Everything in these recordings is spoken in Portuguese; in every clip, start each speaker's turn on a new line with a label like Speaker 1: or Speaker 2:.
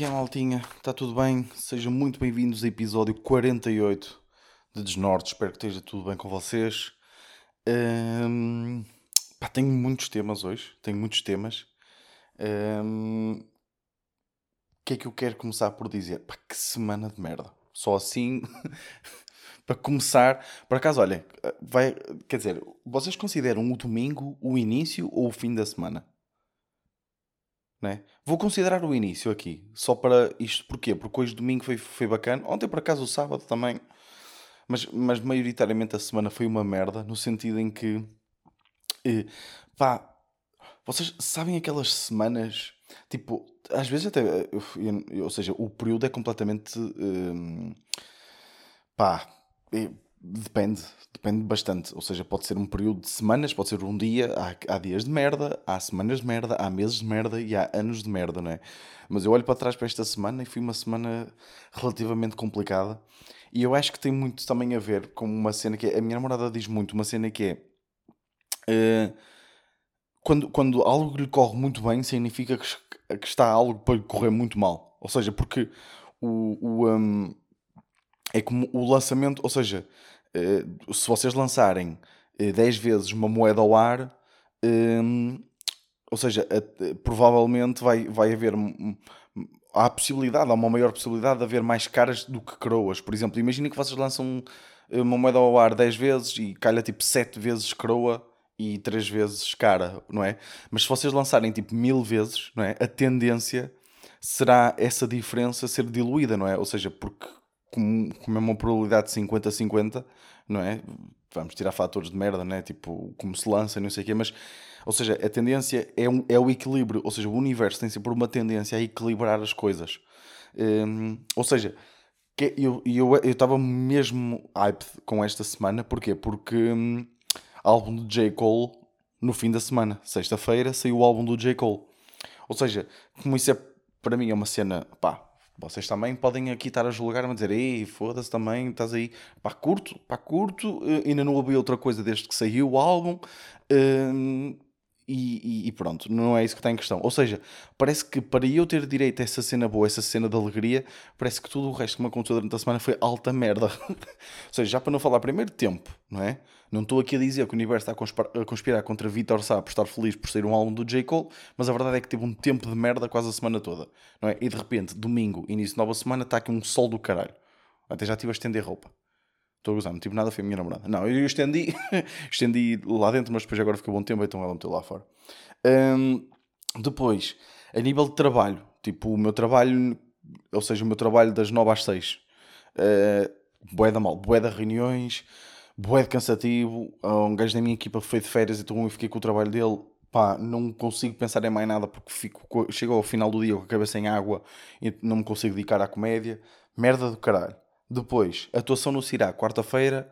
Speaker 1: Que é, maltinha? Está tudo bem? Sejam muito bem-vindos ao episódio 48 de Desnorte. Espero que esteja tudo bem com vocês. Hum, pá, tenho muitos temas hoje. Tenho muitos temas. Hum, o que é que eu quero começar por dizer? Pá, que semana de merda. Só assim, para começar. Por acaso, olhem, vai, quer dizer, vocês consideram o domingo o início ou o fim da semana? Né? Vou considerar o início aqui, só para isto, porquê? Porque hoje domingo foi, foi bacana, ontem por acaso o sábado também, mas, mas maioritariamente a semana foi uma merda, no sentido em que, eh, pá, vocês sabem aquelas semanas, tipo, às vezes até, eu- ou seja, o período é completamente, hum, pá, é- depende, depende bastante. Ou seja, pode ser um período de semanas, pode ser um dia, há, há dias de merda, há semanas de merda, há meses de merda e há anos de merda, não é? Mas eu olho para trás para esta semana e foi uma semana relativamente complicada. E eu acho que tem muito também a ver com uma cena que é, a minha namorada diz muito, uma cena que é. eh, quando, quando algo lhe corre muito bem, significa que, que está algo para lhe correr muito mal. Ou seja, porque o, o, hum, é como o lançamento, ou seja, eh, se vocês lançarem eh, 10 vezes uma moeda ao ar, hum, ou seja, a- provavelmente vai, vai haver. Há possibilidade, há uma maior possibilidade de haver mais caras do que coroas. Por exemplo, imaginem que vocês lançam eh, uma moeda ao ar 10 vezes e calha tipo 7 vezes coroa e 3 vezes cara, não é? Mas se vocês lançarem tipo mil vezes, não é? A tendência será essa diferença ser diluída, não é? Ou seja, porque é uma probabilidade de 50-50, não é? Vamos tirar fatores de merda, não é? Tipo, como se lança não sei o quê, mas, ou seja, a tendência é, um, é o equilíbrio, ou seja, o universo tem sempre uma tendência a equilibrar as coisas. Hum, ou seja, que eu eu eu estava mesmo hype com esta semana, porquê? Porque hum, álbum do J. Cole no fim da semana, sexta-feira, saiu o álbum do J. Cole. Ou seja, como isso é para mim é uma cena, pá, vocês também podem aqui estar a julgar, a dizer, ei, foda-se também, estás aí, pá, curto, pá, curto, eh, ainda não ouvi outra coisa desde que saiu o álbum, hum, e, e- pronto, não é isso que está em questão. Ou seja, parece que para eu ter direito a essa cena boa, essa cena de alegria, parece que tudo o resto que me aconteceu durante a semana foi alta merda. Ou seja, já para não falar primeiro tempo, não é? Não estou aqui a dizer que o universo está a conspirar contra Vitor Sá por estar feliz por ser um álbum do J. Cole, mas a verdade é que teve um tempo de merda quase a semana toda, não é? E de repente, domingo, início de nova semana, está aqui um sol do caralho. Até já estive a estender roupa. Estou a gozar, não tive nada, foi a minha namorada. Não, eu estendi, estendi lá dentro, mas depois agora ficou bom tempo, então ela meteu lá fora. Hum, depois, a nível de trabalho, tipo, o meu trabalho, ou seja, o meu trabalho das 9 às 6, uh, bué da mal, bué de reuniões, bué de cansativo, um gajo da minha equipa foi de férias, então eu fiquei com o trabalho dele, pá, não consigo pensar em mais nada porque fico, co- chego ao final do dia com a cabeça em água e não me consigo dedicar à comédia, merda do caralho. Depois, atuação no Cirá, quarta-feira,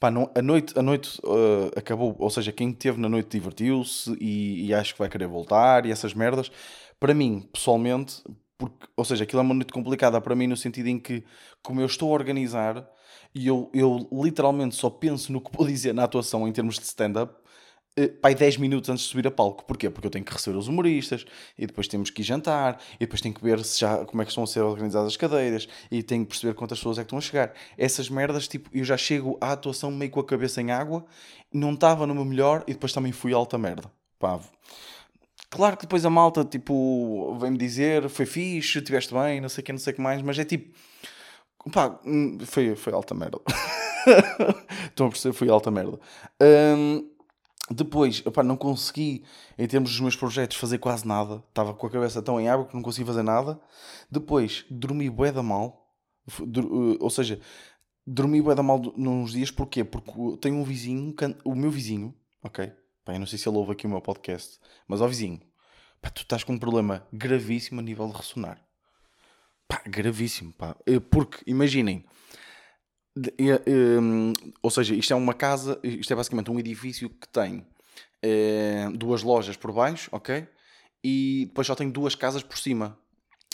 Speaker 1: Pá, não- a noite, a noite uh, acabou, ou seja, quem esteve na noite divertiu-se e, e acho que vai querer voltar e essas merdas. Para mim, pessoalmente, porque, ou seja, aquilo é uma noite complicada para mim no sentido em que, como eu estou a organizar e eu, eu literalmente só penso no que vou dizer na atuação em termos de stand-up, pai 10 minutos antes de subir a palco. Porquê? Porque eu tenho que receber os humoristas e depois temos que ir jantar e depois tenho que ver se já, como é que estão a ser organizadas as cadeiras e tenho que perceber quantas pessoas é que estão a chegar. Essas merdas, tipo, eu já chego à atuação meio com a cabeça em água, não estava no meu melhor e depois também fui alta merda. Pá, Claro que depois a malta, tipo, vem-me dizer, foi fixe, estiveste bem, não sei o que, não sei o que mais, mas é tipo, pá, hum, foi, foi alta merda. Estão a perceber, foi alta merda. Hum, depois, não consegui, em termos dos meus projetos, fazer quase nada. Estava com a cabeça tão em água que não consegui fazer nada. Depois, dormi bué da mal. Uh, Ou seja, dormi bué da mal nos dias. Porquê? Porque tenho um vizinho, o meu vizinho, ok? Pá, eu não sei se ele ouve aqui o meu podcast, mas ao vizinho, pá, tu estás com um problema gravíssimo a nível de ressonar. Pá, gravíssimo, pá. Eh, Porque, imaginem, de- eh, hum, ou seja, isto é uma casa, isto é basicamente um edifício que tem eh, duas lojas por baixo, ok? E depois só tem duas casas por cima,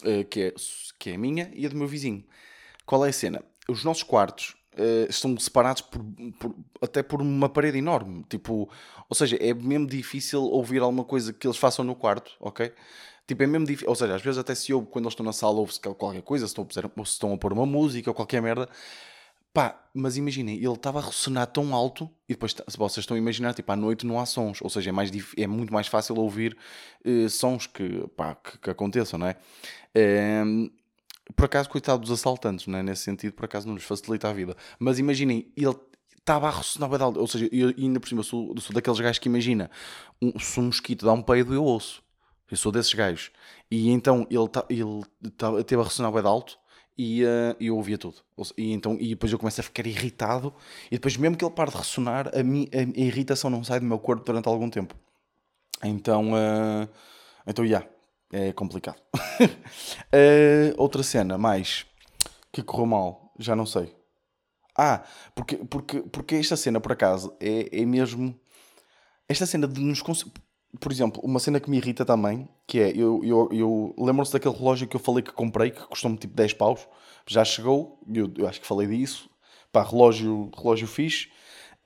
Speaker 1: eh, que, é, que é a minha e a do meu vizinho. Qual é a cena? Os nossos quartos eh, estão separados por, por- até por uma parede enorme. Tipo, ou seja, é mesmo difícil ouvir alguma coisa que eles façam no quarto, ok? Tipo, é mesmo difícil. Ou seja, às vezes até se ouve quando eles estão na sala, ouve-se qualquer coisa, estão, a se estão a pôr uma música ou qualquer merda. Pá, mas imaginem, ele estava a ressonar tão alto e depois, se vocês estão a imaginar, tipo, à noite não há sons, ou seja, é, mais, é muito mais fácil ouvir eh, sons que, pá, que, que, aconteçam, não é? é? Por acaso, coitado dos assaltantes, não é? Nesse sentido, por acaso não lhes facilita a vida. Mas imaginem, ele estava a ressonar bem alto, ou seja, eu, ainda por cima, sou, sou daqueles gajos que imagina, um, se um mosquito dá um peido, eu ouço. Eu sou desses gajos. E então ele, tá, ele tá, teve a ressonar bem alto e uh, eu ouvia tudo. E, então, e depois eu começo a ficar irritado, e depois, mesmo que ele pare de ressonar, a, mi, a, a irritação não sai do meu corpo durante algum tempo. Então, uh, então, yeah, é complicado. uh, outra cena, mais que correu mal, já não sei. Ah, porque, porque, porque esta cena, por acaso, é, é mesmo. Esta cena de nos por exemplo, uma cena que me irrita também, que é, eu, eu, eu lembro-se daquele relógio que eu falei que comprei, que custou-me tipo 10 paus, já chegou, eu, eu acho que falei disso, pá, relógio, relógio fixe.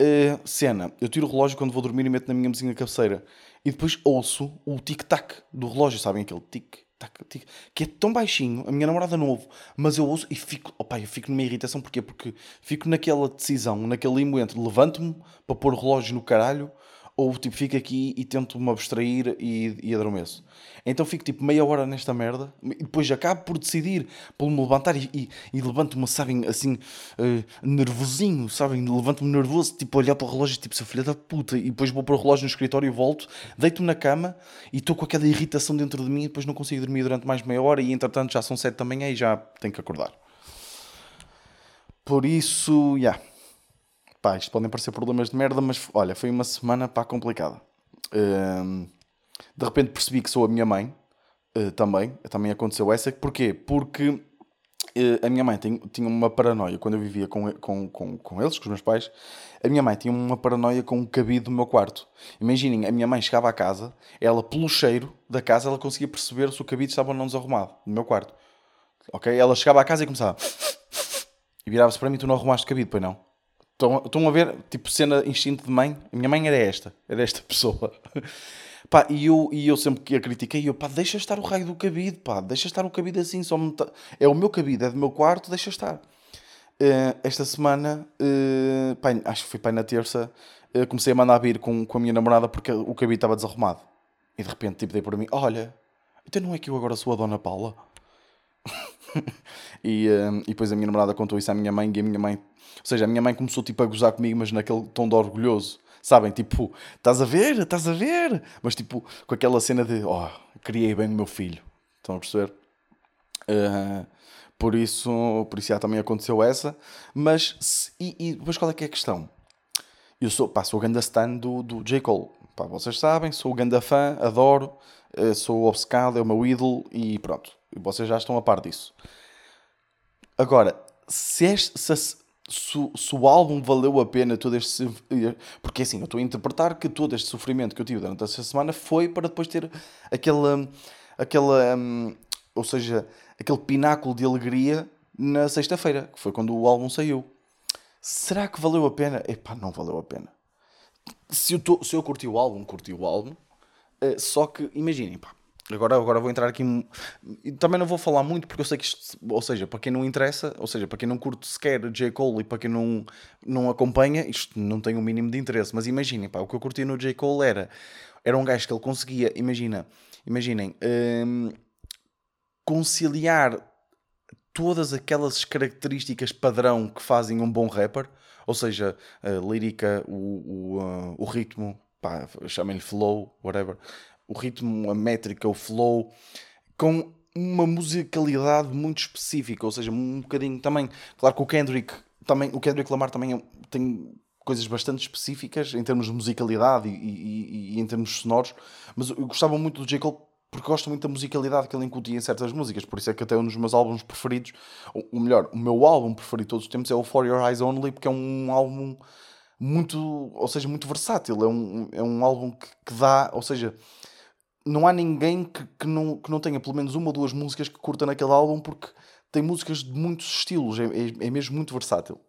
Speaker 1: Uh, cena, eu tiro o relógio quando vou dormir e meto na minha mesinha cabeceira, e depois ouço o tic-tac do relógio, sabem aquele tic-tac, tic, que é tão baixinho, a minha namorada não ouve, mas eu ouço e fico, opa, eu fico numa irritação, porquê? Porque fico naquela decisão, naquele limbo entre levanto-me para pôr o relógio no caralho ou tipo fico aqui e tento me abstrair e, e adormeço. Então fico tipo meia hora nesta merda e depois acabo por decidir por me levantar e, e, e levanto-me, sabem, assim, uh, nervosinho, sabem? Levanto-me nervoso, tipo, olhar para o relógio, tipo, seu filho da puta, e depois vou para o relógio no escritório e volto, deito-me na cama e estou com aquela irritação dentro de mim e depois não consigo dormir durante mais meia hora e entretanto já são sete da manhã e já tenho que acordar. Por isso, já. Yeah Pá, isto podem parecer problemas de merda, mas olha, foi uma semana pá complicada. Uh, de repente percebi que sou a minha mãe uh, também. Também aconteceu essa. Porquê? Porque uh, a minha mãe tem, tinha uma paranoia quando eu vivia com, com, com, com eles, com os meus pais. A minha mãe tinha uma paranoia com o cabide do meu quarto. Imaginem, a minha mãe chegava à casa, ela, pelo cheiro da casa, ela conseguia perceber se o cabide estava ou não desarrumado no meu quarto. Ok? Ela chegava à casa e começava. E virava-se para mim: Tu não arrumaste o cabide, pois não? Estão, estão a ver, tipo, cena instinto de mãe? A minha mãe era esta, era esta pessoa. pá, e eu, e eu sempre que a critiquei, eu, pá, deixa estar o raio do cabide, pá, deixa estar o cabide assim, só tá... é o meu cabide, é do meu quarto, deixa estar. Uh, esta semana, uh, pá, acho que foi pá, na terça, uh, comecei a mandar vir com, com a minha namorada porque o cabide estava desarrumado. E de repente, tipo, dei para mim, olha, então não é que eu agora sou a Dona Paula? e, e depois a minha namorada contou isso à minha mãe e a minha mãe ou seja, a minha mãe começou tipo a gozar comigo, mas naquele tom de orgulhoso. Sabem? Tipo, estás a ver? Estás a ver? Mas tipo, com aquela cena de, oh, criei bem o meu filho. Estão a perceber? Uh, por isso, por isso já também aconteceu essa. Mas, se, e, e depois qual é que é a questão? Eu sou, pá, sou o ganda stan do, do J. Cole. Pá, vocês sabem, sou o ganda fã, adoro, uh, sou obcecado, é o meu ídolo e pronto. Vocês já estão a par disso. Agora, se, este, se, se, se, o álbum valeu a pena todo este. Porque assim, eu estou a interpretar que todo este sofrimento que eu tive durante essa semana foi para depois ter aquela. aquela um, ou seja, aquele pináculo de alegria na sexta-feira, que foi quando o álbum saiu. Será que valeu a pena? Epá, não valeu a pena. Se eu, tô, se eu curti o álbum, curti o álbum. Uh, só que, imaginem, pá, Agora, agora vou entrar aqui. Também não vou falar muito porque eu sei que isto, ou seja, para quem não interessa, ou seja, para quem não curte sequer J. Cole e para quem não, não acompanha, isto não tem o um mínimo de interesse. Mas imaginem, pá, o que eu curti no J. Cole era, era um gajo que ele conseguia, imagina, imaginem, hum, conciliar todas aquelas características padrão que fazem um bom rapper, ou seja, a lírica, o, o, uh, o ritmo, chamem-lhe flow, whatever o ritmo, a métrica, o flow, com uma musicalidade muito específica, ou seja, um bocadinho também. Claro que o Kendrick, também, o Kendrick Lamar também é, tem coisas bastante específicas em termos de musicalidade e, e, e, em termos sonoros, mas eu gostava muito do J. Cole porque gosto muito da musicalidade que ele incutia em certas músicas, por isso é que até um dos meus álbuns preferidos, ou melhor, o meu álbum preferido de todos os tempos é o For Your Eyes Only, porque é um álbum muito, ou seja, muito versátil, é um, é um álbum que, que dá, ou seja, não há ninguém que, que, não, que não tenha pelo menos uma ou duas músicas que curta naquele álbum porque tem músicas de muitos estilos, é, é, é mesmo muito versátil.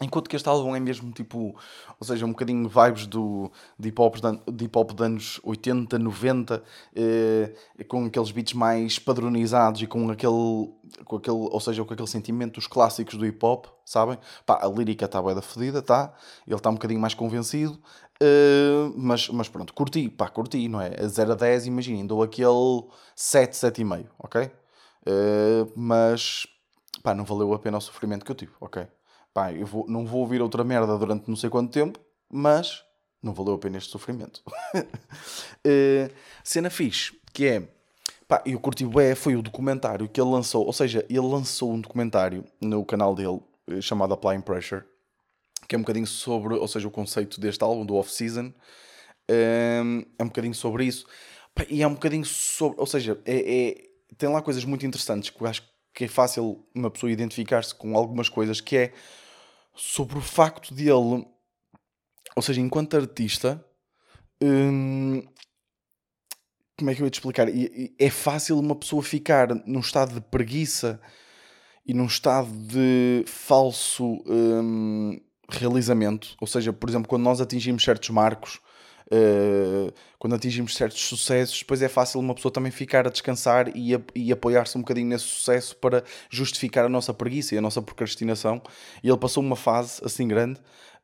Speaker 1: Enquanto que este álbum é mesmo tipo, ou seja, um bocadinho vibes do, de, hip -hop, de hip hop de anos 80, 90, eh, com aqueles beats mais padronizados e com aquele, com aquele, ou seja, com aquele sentimento dos clássicos do hip hop, sabem? Pá, a lírica está bem da fodida, tá? Ele está um bocadinho mais convencido, eh, mas, mas pronto, curti, pá, curti, não é? A 0 a 10, imaginem, dou aquele 7, 7,5, ok? Eh, mas, pá, não valeu a pena o sofrimento que eu tive, ok? Pá, eu vou, não vou ouvir outra merda durante não sei quanto tempo, mas não valeu a pena este sofrimento. uh, cena fixe, que é, pá, eu curti bem, foi o documentário que ele lançou, ou seja, ele lançou um documentário no canal dele, eh, chamado Applying Pressure, que é um bocadinho sobre, ou seja, o conceito deste álbum, do off-season, um, é um bocadinho sobre isso, pá, e é um bocadinho sobre, ou seja, é, é, tem lá coisas muito interessantes que eu acho que é fácil uma pessoa identificar-se com algumas coisas, que é sobre o facto de ele, ou seja, enquanto artista, hum, como é que eu ia te explicar? É fácil uma pessoa ficar num estado de preguiça e num estado de falso hum, realizamento. Ou seja, por exemplo, quando nós atingimos certos marcos, uh, quando atingimos certos sucessos, depois é fácil uma pessoa também ficar a descansar e, a, e apoiar-se um bocadinho nesse sucesso para justificar a nossa preguiça e a nossa procrastinação. E ele passou uma fase assim grande.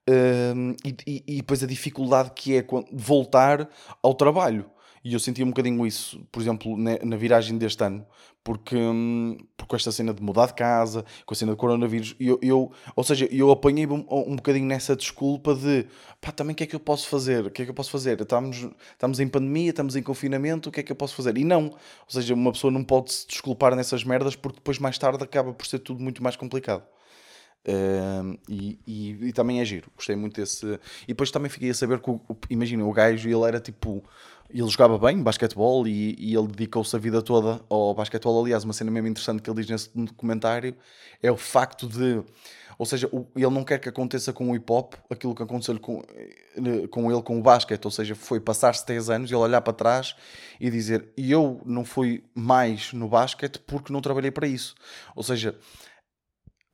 Speaker 1: Uh, e, e, e depois a dificuldade que é voltar ao trabalho e eu senti um bocadinho isso, por exemplo, na, viragem deste ano, porque, hum, porque com esta cena de mudar de casa, com a cena do coronavírus, eu, eu, ou seja, eu apanhei um, um bocadinho nessa desculpa de pá, também o que é que eu posso fazer? O que é que eu posso fazer? Estamos, estamos em pandemia, estamos em confinamento, o que é que eu posso fazer? E não, ou seja, uma pessoa não pode se desculpar nessas merdas porque depois mais tarde acaba por ser tudo muito mais complicado. Uh, e, e, e, também é giro, gostei muito desse. E depois também fiquei a saber que, imagina, o gajo ele era tipo ele jogava bem basquetebol e, e ele dedicou-se a vida toda ao basquetebol. Aliás, uma cena mesmo interessante que ele diz nesse documentário é o facto de, ou seja, ele não quer que aconteça com o hip hop aquilo que aconteceu com, eh, com ele com o basquete, ou seja, foi passar-se 10 anos e ele olhar para trás e dizer: Eu não fui mais no basquete porque não trabalhei para isso. Ou seja,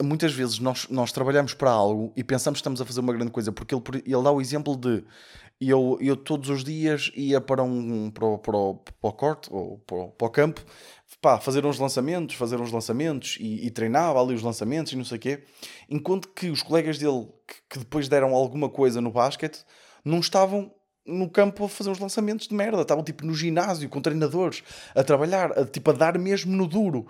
Speaker 1: muitas vezes nós, nós trabalhamos para algo e pensamos que estamos a fazer uma grande coisa, porque ele, ele dá o exemplo de e eu, eu todos os dias ia para um para para para o corte ou para para o campo pá, fazer uns lançamentos, fazer uns lançamentos e, e, treinava ali os lançamentos e não sei o quê. Enquanto que os colegas dele que, que, depois deram alguma coisa no basquete não estavam no campo a fazer uns lançamentos de merda, estavam tipo no ginásio com treinadores a trabalhar, a, tipo a dar mesmo no duro.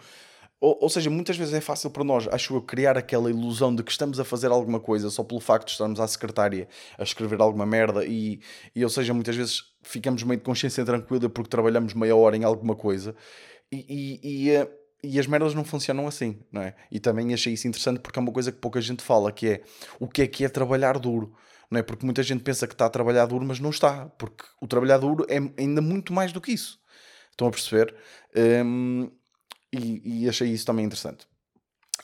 Speaker 1: Ou, ou, seja, muitas vezes é fácil para nós, acho eu, criar aquela ilusão de que estamos a fazer alguma coisa só pelo facto de estarmos à secretária a escrever alguma merda e, e ou seja, muitas vezes ficamos meio de consciência tranquila porque trabalhamos meia hora em alguma coisa e, e, e, eh, e as merdas não funcionam assim, não é? E também achei isso interessante porque é uma coisa que pouca gente fala, que é o que é que é trabalhar duro. Não é? Porque muita gente pensa que está a trabalhar duro, mas não está, porque o trabalhar duro é ainda muito mais do que isso. Estão a perceber? Um, e, e achei isso também interessante.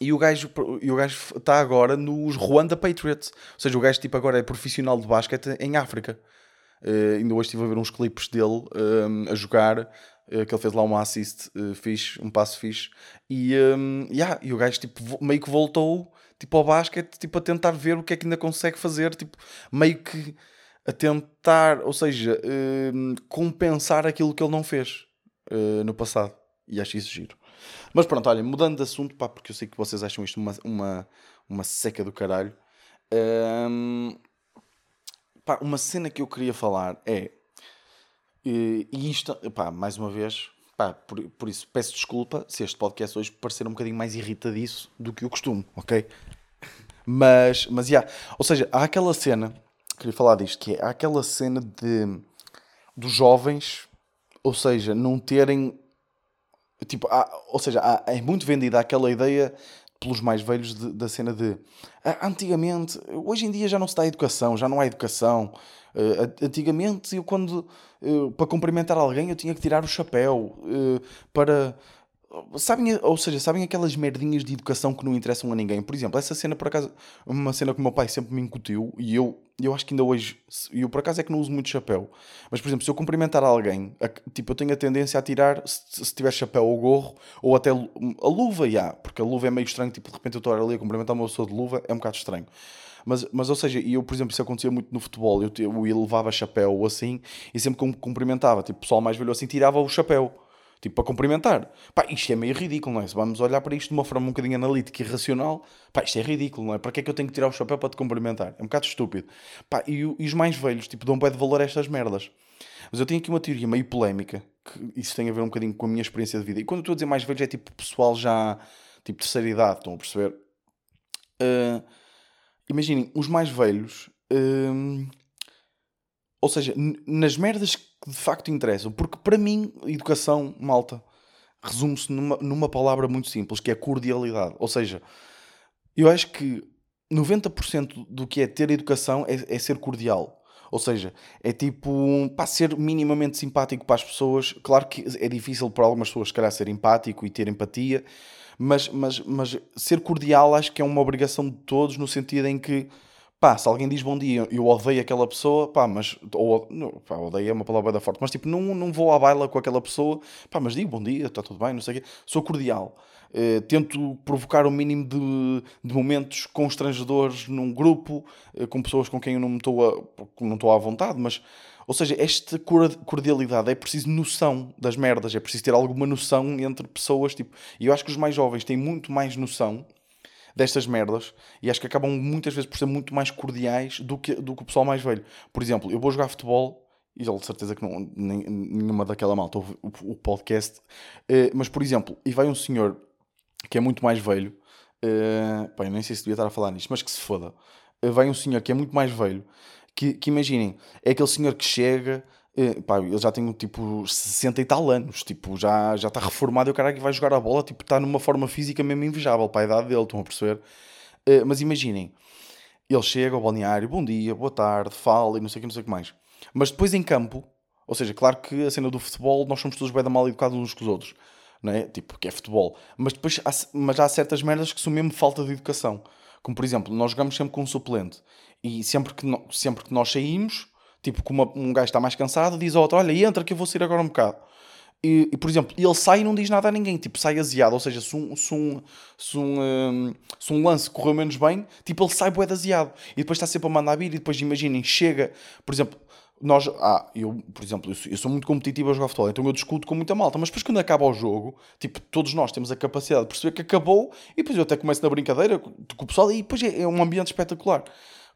Speaker 1: E o gajo e o gajo está agora nos Rwanda Patriots. Ou seja, o gajo tipo agora é profissional de basquete em África. Uh, ainda hoje estive a ver uns clipes dele um, a jogar. Uh, que ele fez lá uma assist uh, fixe, um passo fixe. E, um, yeah, e o gajo tipo, meio que voltou tipo, ao basquete tipo, a tentar ver o que é que ainda consegue fazer. Tipo, meio que a tentar, ou seja, uh, compensar aquilo que ele não fez no passado. E acho isso giro. Mas pronto, olha, mudando de assunto, pá, porque eu sei que vocês acham isto uma, uma, uma seca do caralho. Um, pá, uma cena que eu queria falar é. E isto, pá, mais uma vez, pá, por, por isso peço desculpa se este podcast hoje parecer um bocadinho mais irritadiço do que o costume, ok? Mas, mas, yeah. ou seja, há aquela cena, queria falar disto, que é há aquela cena de dos jovens, ou seja, não terem Tipo, há, ou seja, há, é muito vendida aquela ideia pelos mais velhos de, da cena de ah, antigamente, hoje em dia já não se dá educação, já não há educação. Uh, antigamente, eu quando uh, para cumprimentar alguém eu tinha que tirar o chapéu uh, para Sabem, ou seja, sabem aquelas merdinhas de educação que não interessam a ninguém? Por exemplo, essa cena, por acaso, uma cena que o meu pai sempre me incutiu e eu, eu acho que ainda hoje, eu por acaso é que não uso muito chapéu, mas por exemplo, se eu cumprimentar alguém, tipo, eu tenho a tendência a tirar, se, se tiver chapéu ou gorro, ou até a luva, já, porque a luva é meio estranho, tipo, de repente eu estou ali a cumprimentar uma pessoa de luva, é um bocado estranho. Mas, mas ou seja, eu, por exemplo, isso acontecia muito no futebol. Eu, eu, levava chapéu ou assim e sempre que cumprimentava, tipo, o pessoal mais velho assim, tirava o chapéu. Tipo, para cumprimentar. Pá, isto é meio ridículo, não é? Se vamos olhar para isto de uma forma um bocadinho analítica e racional, pá, isto é ridículo, não é? Para que é que eu tenho que tirar o chapéu para te cumprimentar? É um bocado estúpido. Pá, e, e os mais velhos, tipo, dão pé de valor a estas merdas. Mas eu tenho aqui uma teoria meio polémica, que isso tem a ver um bocadinho com a minha experiência de vida. E quando eu estou a dizer mais velhos, é tipo pessoal já, tipo, terceira idade, estão a perceber? Uh, imaginem, os mais velhos. Uh, ou seja, nas merdas que de facto interessam, porque para mim, educação, malta, resume-se numa, numa palavra muito simples, que é cordialidade. Ou seja, eu acho que 90% do que é ter educação é, é ser cordial. Ou seja, é tipo, para ser minimamente simpático para as pessoas. Claro que é difícil para algumas pessoas, se calhar, ser empático e ter empatia, mas, mas, mas ser cordial acho que é uma obrigação de todos, no sentido em que pá, se alguém diz bom dia, eu odeio aquela pessoa, pá, mas, ou, não, pá, odeio é uma palavra da forte, mas tipo, não, não vou à baila com aquela pessoa, pá, mas digo bom dia, está tudo bem, não sei o quê, sou cordial. Uh, tento provocar o mínimo de, de momentos constrangedores num grupo, uh, com pessoas com quem eu não estou não estou à vontade, mas, ou seja, esta cordialidade é preciso noção das merdas, é preciso ter alguma noção entre pessoas, tipo, e eu acho que os mais jovens têm muito mais noção destas merdas e acho que acabam muitas vezes por ser muito mais cordiais do que, do que o pessoal mais velho. Por exemplo, eu vou jogar futebol e de certeza que não, nem, nenhuma daquela malta ouve o, o podcast, uh, mas por exemplo, e vai um senhor que é muito mais velho, uh, pá, nem sei se devia estar a falar nisto, mas que se foda, uh, vai um senhor que é muito mais velho, que, que imaginem, é aquele senhor que chega Uh, pá, ele já tem tipo 60 e tal anos, tipo, já, já está reformado e o cara que vai jogar a bola, tipo, está numa forma física mesmo invejável para a idade dele, estão a perceber? Uh, mas imaginem, ele chega ao balneário, bom dia, boa tarde, fala e não sei o que, não sei o que mais. Mas depois em campo, ou seja, claro que a cena do futebol, nós somos todos bem da mal educados uns com os outros, não é? Tipo, que é futebol. Mas depois há, mas há certas merdas que são mesmo falta de educação. Como por exemplo, nós jogamos sempre com um suplente e sempre que, no, sempre que nós saímos Tipo, como um gajo está mais cansado, diz ao outro: Olha, entra que eu vou sair agora um bocado. E, e, por exemplo, ele sai e não diz nada a ninguém, tipo, sai aziado. Ou seja, se um, se um, se um, um, se um lance correu menos bem, tipo, ele sai bué aziado. E depois está sempre a mandar vir. E depois, imaginem, chega, por exemplo, nós, ah, eu, por exemplo, eu sou, eu sou, muito competitivo a jogar futebol, então eu discuto com muita malta, mas depois quando acaba o jogo, tipo, todos nós temos a capacidade de perceber que acabou e depois eu até começo na brincadeira com o pessoal e depois é, é um ambiente espetacular.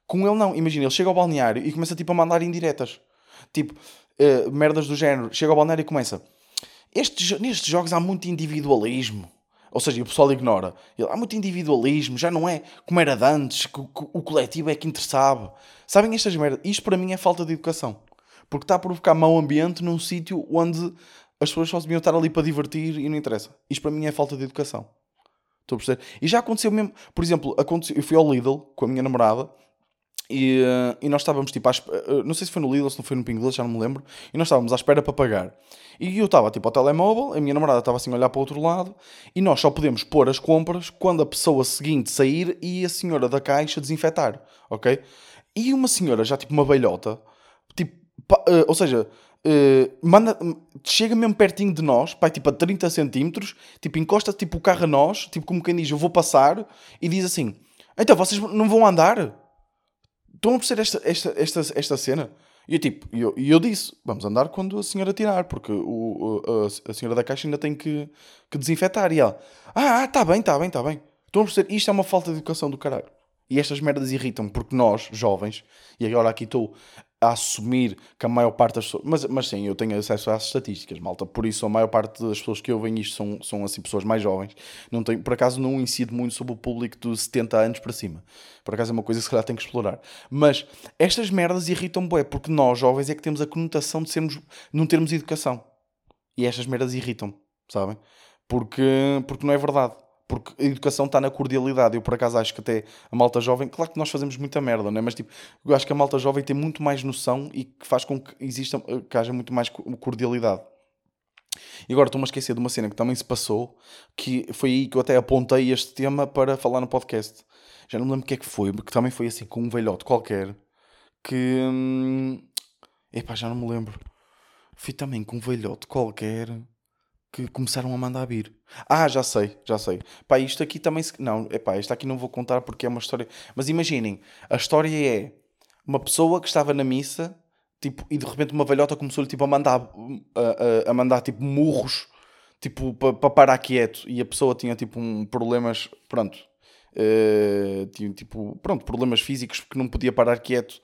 Speaker 1: Com ele não, imagina, ele chega ao balneário e começa tipo a mandar indiretas. Tipo, uh, merdas do género. Chega ao balneário e começa. Estes, nestes jogos há muito individualismo. Ou seja, o pessoal ignora. Ele, há muito individualismo, já não é como era de antes, que, o coletivo é que interessava. Sabem estas merdas? Isto para mim é falta de educação. Porque está a provocar mau ambiente num sítio onde as pessoas só deviam estar ali para divertir e não interessa. Isto para mim é falta de educação. Estou a perceber? E já aconteceu mesmo. Por exemplo, aconteceu, eu fui ao Lidl com a minha namorada e, uh, e nós estávamos tipo, às, uh, não sei se foi no Lidl, se não foi no Pingo já não me lembro. E nós estávamos à espera para pagar. E eu estava tipo ao telemóvel, a minha namorada estava assim a olhar para o outro lado. E nós só podemos pôr as compras quando a pessoa seguinte sair e a senhora da caixa desinfetar, ok? E uma senhora, já tipo uma velhota, tipo, uh, ou seja, manda, chega mesmo pertinho de nós, pai, tipo a 30 centímetros, tipo encosta tipo o carro a nós, tipo como quem diz, eu vou passar, e diz assim: Então vocês não vão andar? Estão a perceber esta, esta, esta, esta cena? E eu, tipo, eu, eu disse: vamos andar quando a senhora tirar, porque o, a, a senhora da caixa ainda tem que, que desinfetar. E ela: ah, está bem, está bem, está bem. Estão a perceber? Isto é uma falta de educação do caralho. E estas merdas irritam porque nós, jovens, e agora aqui estou a assumir que a maior parte das pessoas. Mas, mas sim, eu tenho acesso às estatísticas, malta. Por isso, a maior parte das pessoas que ouvem isto são, são assim, pessoas mais jovens. Não tenho, por acaso, não incido muito sobre o público de 70 anos para cima. Por acaso é uma coisa que se calhar tem que explorar. Mas estas merdas irritam bué, porque nós, jovens, é que temos a conotação de sermos, não termos educação. E estas merdas irritam, sabem? Porque, porque não é verdade porque a educação está na cordialidade. Eu, por acaso, acho que até a malta jovem, claro que nós fazemos muita merda, não é? Mas, tipo, eu acho que a malta jovem tem muito mais noção e que faz com que exista, que haja muito mais cordialidade. E agora estou-me a esquecer de uma cena que também se passou, que foi aí que eu até apontei este tema para falar no podcast. Já não me lembro o que é que foi, porque também foi assim com um velhote qualquer que. Hum, epá, já não me lembro. Fui também com um velhote qualquer que começaram a mandar vir. Ah, já sei, já sei. Pá, isto aqui também se... Não, é pá, isto aqui não vou contar porque é uma história... Mas imaginem, a história é uma pessoa que estava na missa, tipo, e de repente uma velhota começou-lhe, tipo, a mandar, a, a, a mandar, tipo, murros, tipo, para pa parar quieto. E a pessoa tinha, tipo, um problemas, pronto, uh, tinha, tipo, pronto, problemas físicos que não podia parar quieto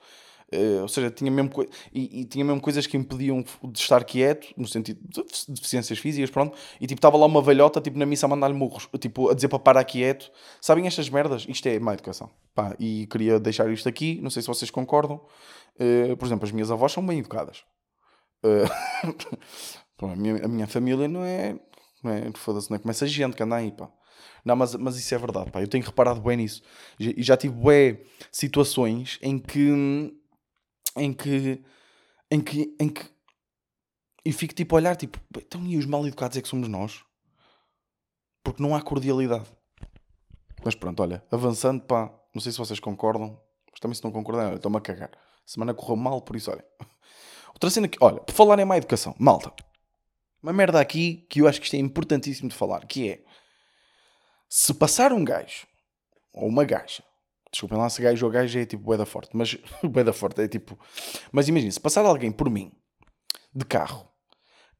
Speaker 1: Uh, ou seja, tinha mesmo, e, e, tinha mesmo coisas que impediam de estar quieto, no sentido de deficiências físicas, pronto, e tipo, estava lá uma velhota, tipo, na missa a mandar-lhe murros, tipo, a dizer para parar quieto. Sabem estas merdas? Isto é má educação. Pá, e queria deixar isto aqui, não sei se vocês concordam. Uh, por exemplo, as minhas avós são bem educadas. Uh, a, minha, a, minha, família não é, não é, foda-se, não é como essa gente que anda aí, pá. Não, mas, mas isso é verdade, pá. Eu tenho reparado bem nisso. E já tive bem situações em que em que, em que, em que e fico tipo a olhar, tipo, então e os mal educados é que somos nós? Porque não há cordialidade. Mas pronto, olha, avançando, pá, não sei se vocês concordam, mas também se não concordam, estou-me a cagar. A semana correu mal, por isso, olha. Outra cena que, olha, por falar em má educação, malta, uma merda aqui que eu acho que isto é importantíssimo de falar, que é, se passar um gajo, ou uma gaja, Desculpem lá se gajo ou gajo é tipo boeda forte, mas boeda forte é tipo. Mas imagina, se passar alguém por mim de carro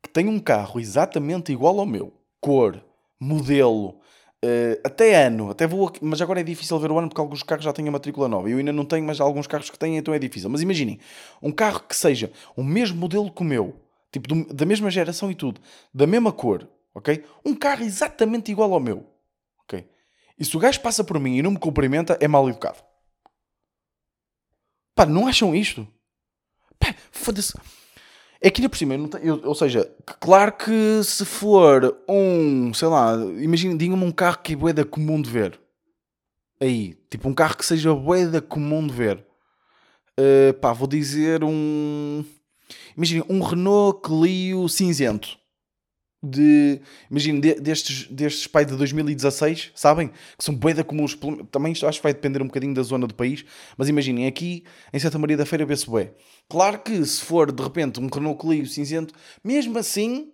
Speaker 1: que tem um carro exatamente igual ao meu, cor, modelo, uh, até ano, até vou, mas agora é difícil ver o ano porque alguns carros já têm a matrícula nova. Eu ainda não tenho, mas alguns carros que têm, então é difícil. Mas imaginem, um carro que seja o mesmo modelo que o meu, tipo do, da mesma geração e tudo, da mesma cor, ok? Um carro exatamente igual ao meu, ok? E se o gajo passa por mim e não me cumprimenta, é mal educado. Pá, não acham isto? Pá, foda-se. É que ainda por cima, eu tenho, eu, ou seja, claro que se for um, sei lá, imagina, digam-me um carro que é boeda comum de ver. Aí, tipo um carro que seja boeda comum de ver. Uh, pá, vou dizer um. Imagina, um Renault Clio cinzento de imagino de, destes, destes pai de 2016, sabem? Que são boeda comuns. Também isto acho que vai depender um bocadinho da zona do país, mas imaginem aqui em Santa Maria da Feira vê-se bué. Claro que se for de repente um Renault Clio cinzento, mesmo assim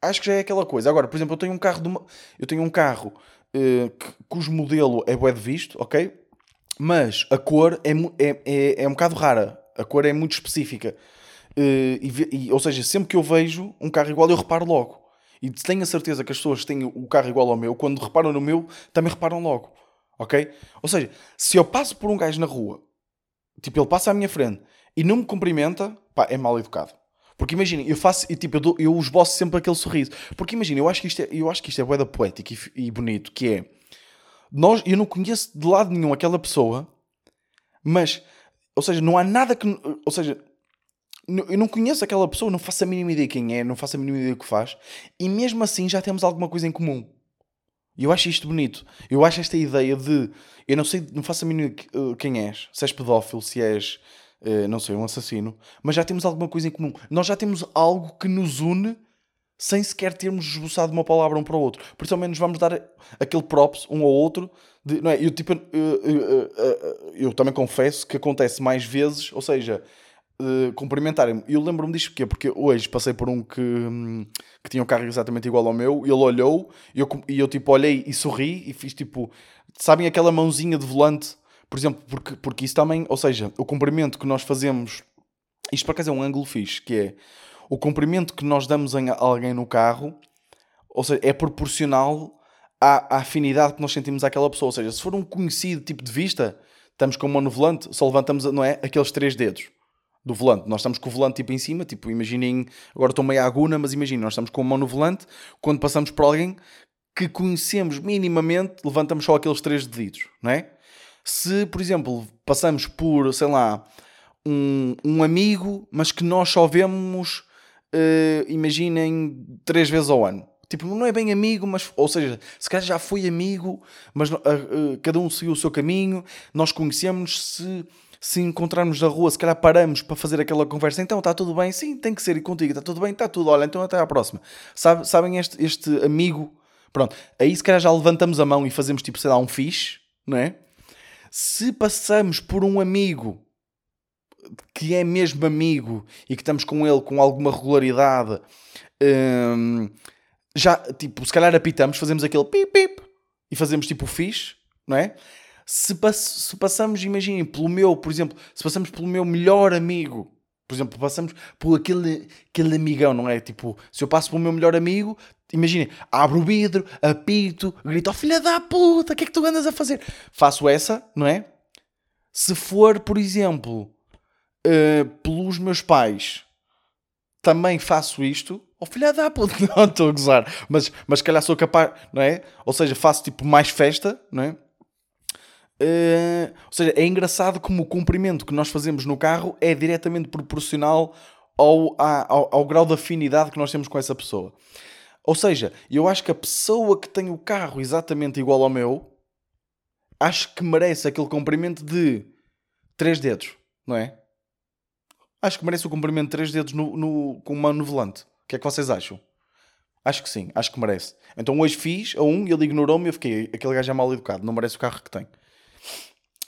Speaker 1: acho que já é aquela coisa. Agora, por exemplo, eu tenho um carro uma, eu tenho um carro uh, que, cujo modelo é bué de visto, ok? Mas a cor é, é, é, é um bocado rara. A cor é muito específica. Uh, e, e, ou seja, sempre que eu vejo um carro igual, eu reparo logo. E tenho a certeza que as pessoas têm o carro igual ao meu, quando reparam no meu, também reparam logo. Ok? Ou seja, se eu passo por um gajo na rua, tipo, ele passa à minha frente e não me cumprimenta, pá, é mal educado. Porque imagina, eu faço, e, tipo, eu, dou, eu esboço sempre aquele sorriso. Porque imagina, eu acho que isto é, eu acho que isto é boeda poético e, e, bonito, que é, nós, eu não conheço de lado nenhum aquela pessoa, mas, ou seja, não há nada que, ou seja, eu não conheço aquela pessoa, não faço a mínima ideia quem é, não faço a mínima ideia o que faz, e mesmo assim já temos alguma coisa em comum. E eu acho isto bonito. Eu acho esta ideia de. Eu não sei, não faço a mínima uh, quem és, se és pedófilo, se és, uh, não sei, um assassino, mas já temos alguma coisa em comum. Nós já temos algo que nos une sem sequer termos esboçado uma palavra um para o outro. Por isso, ao menos, vamos dar aquele props um ao outro. De, não é? eu, tipo, eu, eu, eu também confesso que acontece mais vezes, ou seja uh, cumprimentarem-me. E eu lembro-me disto porque, porque hoje passei por um que, hum, que tinha um carro exatamente igual ao meu, ele olhou e eu, e eu tipo olhei e sorri e fiz tipo, sabem aquela mãozinha de volante, por exemplo, porque, porque isso também, ou seja, o cumprimento que nós fazemos, isto por acaso é um ângulo fixe, que é o cumprimento que nós damos a alguém no carro, ou seja, é proporcional à, à afinidade que nós sentimos àquela pessoa. Ou seja, se for um conhecido tipo de vista, estamos com uma no volante, só levantamos, não é? Aqueles três dedos do volante. Nós estamos com o volante tipo em cima, tipo, imaginem, agora estou meio aguna, mas imaginem, nós estamos com a mão no volante, quando passamos por alguém que conhecemos minimamente, levantamos só aqueles três deditos, não é? Se, por exemplo, passamos por, sei lá, um, um amigo, mas que nós só vemos, uh, imaginem, três vezes ao ano. Tipo, não é bem amigo, mas, ou seja, se calhar já foi amigo, mas uh, uh, cada um seguiu o seu caminho, nós conhecemos se encontrarmos na rua, se calhar paramos para fazer aquela conversa, então está tudo bem, sim, tem que ser e contigo, está tudo bem, está tudo, olha, então até à próxima. Sabe, sabem este, este amigo? Pronto, aí se calhar já levantamos a mão e fazemos tipo, sei lá, um fixe, não é? Se passamos por um amigo que é mesmo amigo e que estamos com ele com alguma regularidade, hum, já, tipo, se calhar apitamos, fazemos aquele pip pip e fazemos tipo o fixe, não é? Se, pass se passamos, imaginem, pelo meu, por exemplo, se passamos pelo meu melhor amigo, por exemplo, passamos por aquele, aquele amigão, não é? Tipo, se eu passo pelo meu melhor amigo, imaginem, abro o vidro, apito, grito, oh filha da puta, o que é que tu andas a fazer? Faço essa, não é? Se for, por exemplo, uh, pelos meus pais, também faço isto, oh filha da puta, não estou a gozar, mas, mas se calhar sou capaz, não é? Ou seja, faço tipo mais festa, não é? Uh, ou seja, é engraçado como o comprimento que nós fazemos no carro é diretamente proporcional ao, ao, ao, grau de afinidade que nós temos com essa pessoa. Ou seja, eu acho que a pessoa que tem o carro exatamente igual ao meu, acho que merece aquele comprimento de 3 dedos, não é? Acho que merece o comprimento de 3 dedos no, no, com uma no volante. O que é que vocês acham? Acho que sim, acho que merece. Então hoje fiz a um ele ignorou-me e eu fiquei, aquele gajo é mal educado, não merece o carro que tem.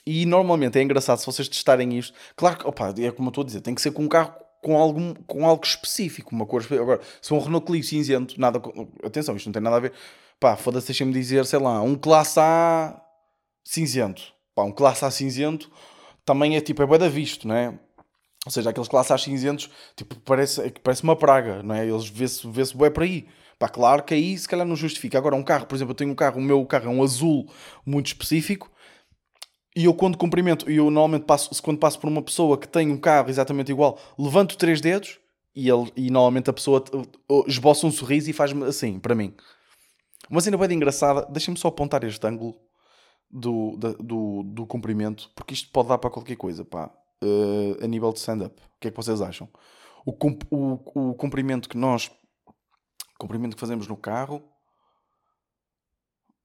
Speaker 1: E normalmente é engraçado se vocês testarem isto. Claro que, opa, é como eu estou a dizer, tem que ser com um carro com, algum, com algo específico, uma cor específica. Agora, se um Renault Clio cinzento, nada. Atenção, isto não tem nada a ver. Pá, foda-se, deixem-me dizer, sei lá, um classe A cinzento. Pá, um classe A cinzento também é tipo, é bué da visto, não é? Ou seja, aqueles classe A cinzentos, tipo, parece, parece uma praga, não é? Eles vê-se vê, bué por aí. Pá, claro que aí se calhar não justifica. Agora, um carro, por exemplo, eu tenho um carro, o meu carro é um azul muito específico e eu quando cumprimento, e eu normalmente passo, quando passo por uma pessoa que tem um carro exatamente igual, levanto três dedos e, ele, e normalmente a pessoa esboça um sorriso e faz-me assim, para mim. Uma cena bem engraçada, deixem-me só apontar este ângulo do, da, do, do comprimento, porque isto pode dar para qualquer coisa, pá. Uh, a nível de stand-up. O que é que vocês acham? O, o, o comprimento que nós comprimento que fazemos no carro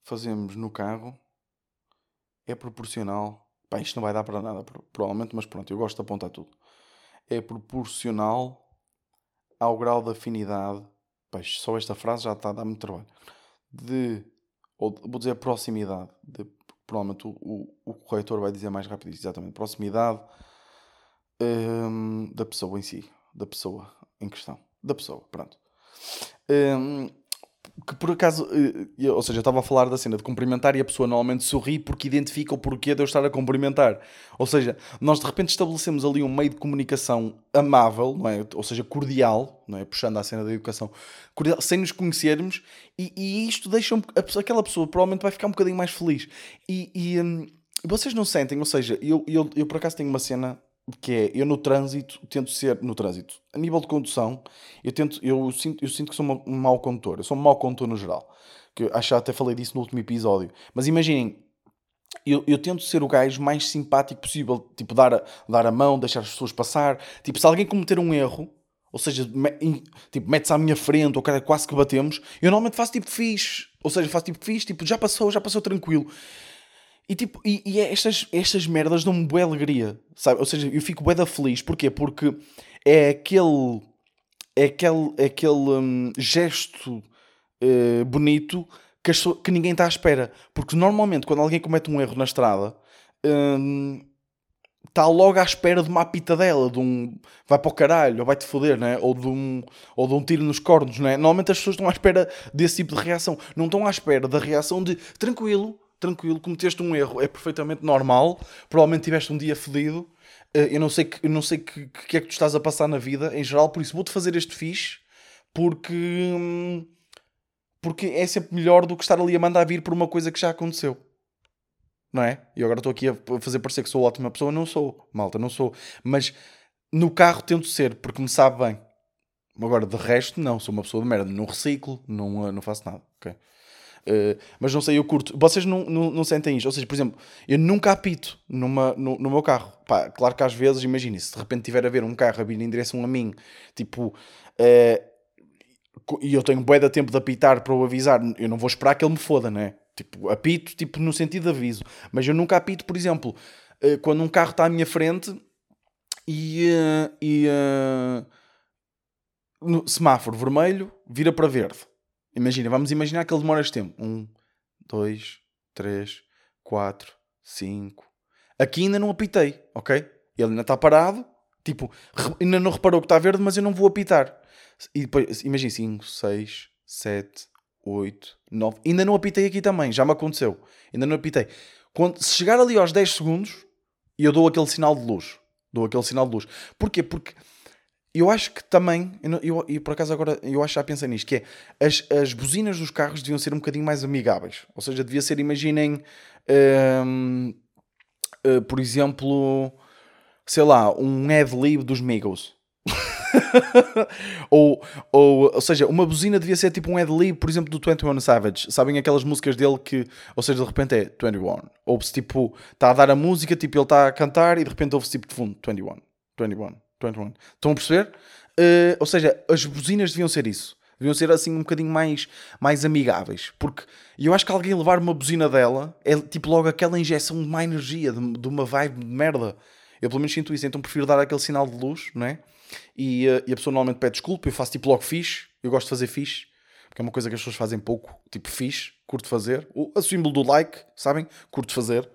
Speaker 1: fazemos no carro é proporcional. Pá, isto não vai dar para nada, provavelmente, mas pronto, eu gosto de apontar tudo. É proporcional ao grau de afinidade. Pá, só esta frase já está a dar muito trabalho. De, ou vou dizer proximidade. De, provavelmente o, o, o corretor vai dizer mais rápido exatamente. Proximidade hum, da pessoa em si. Da pessoa em questão. Da pessoa, pronto. Hum, que por acaso, eh, ou seja, eu estava a falar da cena de cumprimentar e a pessoa normalmente sorri porque identifica o porquê de eu estar a cumprimentar. Ou seja, nós de repente estabelecemos ali um meio de comunicação amável, não é? Ou seja, cordial, não é? Puxando a cena da educação, cordial, sem nos conhecermos, e, e isto deixa um, aquela pessoa provavelmente vai ficar um bocadinho mais feliz. E, e hum, vocês não sentem, ou seja, eu, eu, eu por acaso tenho uma cena que é eu no trânsito tento ser no trânsito a nível de condução eu tento eu sinto eu sinto que sou um mau condutor eu sou um mau condutor no geral que acho que até falei disso no último episódio mas imaginem eu, eu tento ser o gajo mais simpático possível tipo dar a, dar a mão deixar as pessoas passar tipo se alguém cometer um erro ou seja, me, tipo, mete-se à minha frente, ou cara, quase que batemos, eu normalmente faço tipo fixe, ou seja, faço tipo fixe, tipo, já passou, já passou tranquilo. E, tipo, e, e é estas, estas merdas dão-me boa alegria, sabe? Ou seja, eu fico bué da feliz. Porquê? Porque é aquele, é aquele, é aquele um, gesto uh, bonito que, as, que ninguém está à espera. Porque normalmente quando alguém comete um erro na estrada... Um, está logo à espera de uma pitadela, de um vai para o caralho, ou vai-te foder, né? ou, de um, ou de um tiro nos cornos. Né? Normalmente as pessoas estão à espera desse tipo de reação. Não estão à espera da reação de tranquilo, tranquilo, cometeste um erro, é perfeitamente normal, provavelmente tiveste um dia fedido, eh, eu não sei que, eu não sei que, que é que tu estás a passar na vida em geral, por isso vou-te fazer este fixe, porque, hum, porque é sempre melhor do que estar ali a mandar vir por uma coisa que já aconteceu. Não é? E agora estou aqui a fazer parecer que sou ótima pessoa, não sou, malta, não sou. Mas no carro tento ser, porque me sabe bem. Agora, de resto, não, sou uma pessoa de merda. Não reciclo, não, eh, não faço nada. Okay? Uh, mas não sei, eu curto. Vocês não, não, não, sentem isto? Ou seja, por exemplo, eu nunca apito numa, no, no meu carro. Pá, claro que às vezes, imagine, se de repente tiver a ver um carro a vir em direção a mim, tipo, uh, e eu tenho bué de tempo de apitar para o avisar, eu não vou esperar que ele me foda, né? Tipo, apito, tipo, no sentido de aviso. Mas eu nunca apito, por exemplo, uh, quando um carro está à minha frente e. e no semáforo vermelho vira para verde Imagina, vamos imaginar que ele demora este tempo. Um, dois, três, quatro, cinco. Aqui ainda não apitei, ok? Ele ainda está parado, tipo, ainda não reparou que está verde, mas eu não vou apitar. E depois, imagina, 5, 6, 7, 8, 9. Ainda não apitei aqui também, já me aconteceu. Ainda não apitei. Quando, se chegar ali aos 10 segundos, eu dou aquele sinal de luz. Dou aquele sinal de luz. Porquê? Porque eu acho que também, eu, por acaso agora, eu acho já pensei nisto, que é, as, as buzinas dos carros deviam ser um bocadinho mais amigáveis. Ou seja, devia ser, imaginem, hum, uh, por exemplo, sei lá, um ad-lib dos Migos. ou, ou, ou seja, uma buzina devia ser tipo um ad-lib, por exemplo, do 21 Savage. Sabem aquelas músicas dele que, ou seja, de repente é 21. Ouve-se tipo, está a dar a música, tipo, ele está a cantar e de repente ouve-se tipo de fundo 21, 21, 21. Estão a perceber? Uh, ou seja, as buzinas deviam ser isso. Deviam ser assim um bocadinho mais, mais amigáveis. Porque eu acho que alguém levar uma buzina dela é tipo logo aquela injeção de má energia, de, de uma vibe de merda. Eu pelo menos sinto isso, então prefiro dar aquele sinal de luz, não é? E, uh, e a pessoa normalmente pede desculpa, eu faço tipo logo fixe, eu gosto de fazer fixe, porque é uma coisa que as pessoas fazem pouco, tipo fixe, curto fazer. O a símbolo do like, sabem? Curto fazer.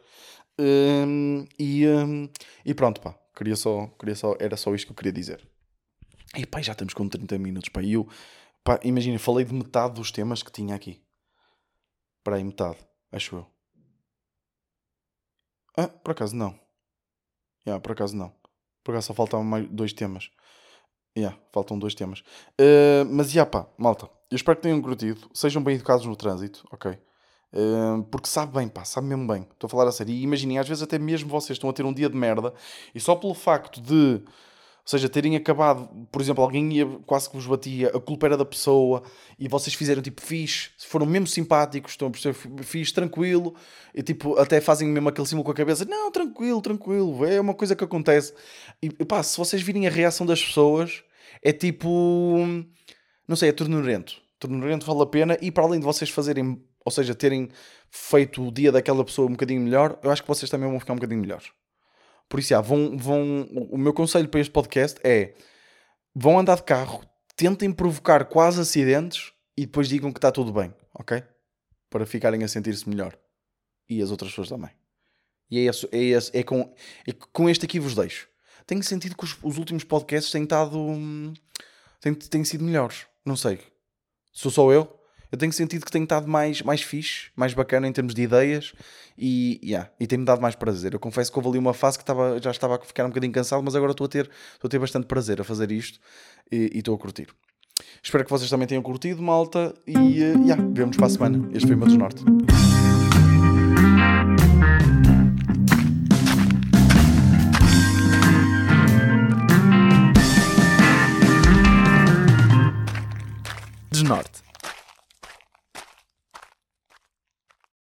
Speaker 1: Um, e, um, e pronto, pá, queria só, queria só, era só isto que eu queria dizer. E pá, já estamos com 30 minutos, pá, e eu, pá, imagina, falei de metade dos temas que tinha aqui. Para aí, metade, acho eu. Ah, por acaso não. Yeah, por acaso não. Por acaso só faltavam mais dois temas. Yeah, faltam dois temas. Uh, mas, yeah, pá, malta. Eu espero que tenham curtido. Sejam bem educados no trânsito, ok? Porque sabe bem, pá, sabe mesmo bem. Estou a falar a sério. E imaginem, às vezes até mesmo vocês estão a ter um dia de merda e só pelo facto de ou seja, terem acabado, por exemplo, alguém ia, quase que vos batia, a culpa era da pessoa e vocês fizeram tipo fixe, foram mesmo simpáticos, estão a perceber, fixe, tranquilo, e tipo, até fazem mesmo aquele símbolo com a cabeça, não, tranquilo, tranquilo, é uma coisa que acontece. E pá, se vocês virem a reação das pessoas, é tipo, não sei, é ternurento. Ternurento vale a pena e para além de vocês fazerem, ou seja, terem feito o dia daquela pessoa um bocadinho melhor, eu acho que vocês também vão ficar um bocadinho melhores. Por isso, já, vão, vão, o meu conselho para este podcast é: vão andar de carro, tentem provocar quase acidentes e depois digam que está tudo bem, ok? Para ficarem a sentir-se melhor. E as outras pessoas também. E é, esse, é, esse, é, com, é com este aqui vos deixo. Tenho sentido que os, os últimos podcasts têm estado. têm, têm sido melhores. Não sei. Sou só eu? eu tenho sentido que tenho estado mais, mais fixe, mais bacana em termos de ideias e, yeah, e tem-me dado mais prazer. Eu confesso que houve ali uma fase que estava, já estava a ficar um bocadinho cansado, mas agora estou a ter, estou a ter bastante prazer a fazer isto e, e estou a curtir. Espero que vocês também tenham curtido, malta, e uh, yeah, vemos para a semana. Este foi o meu desnorte. Desnorte.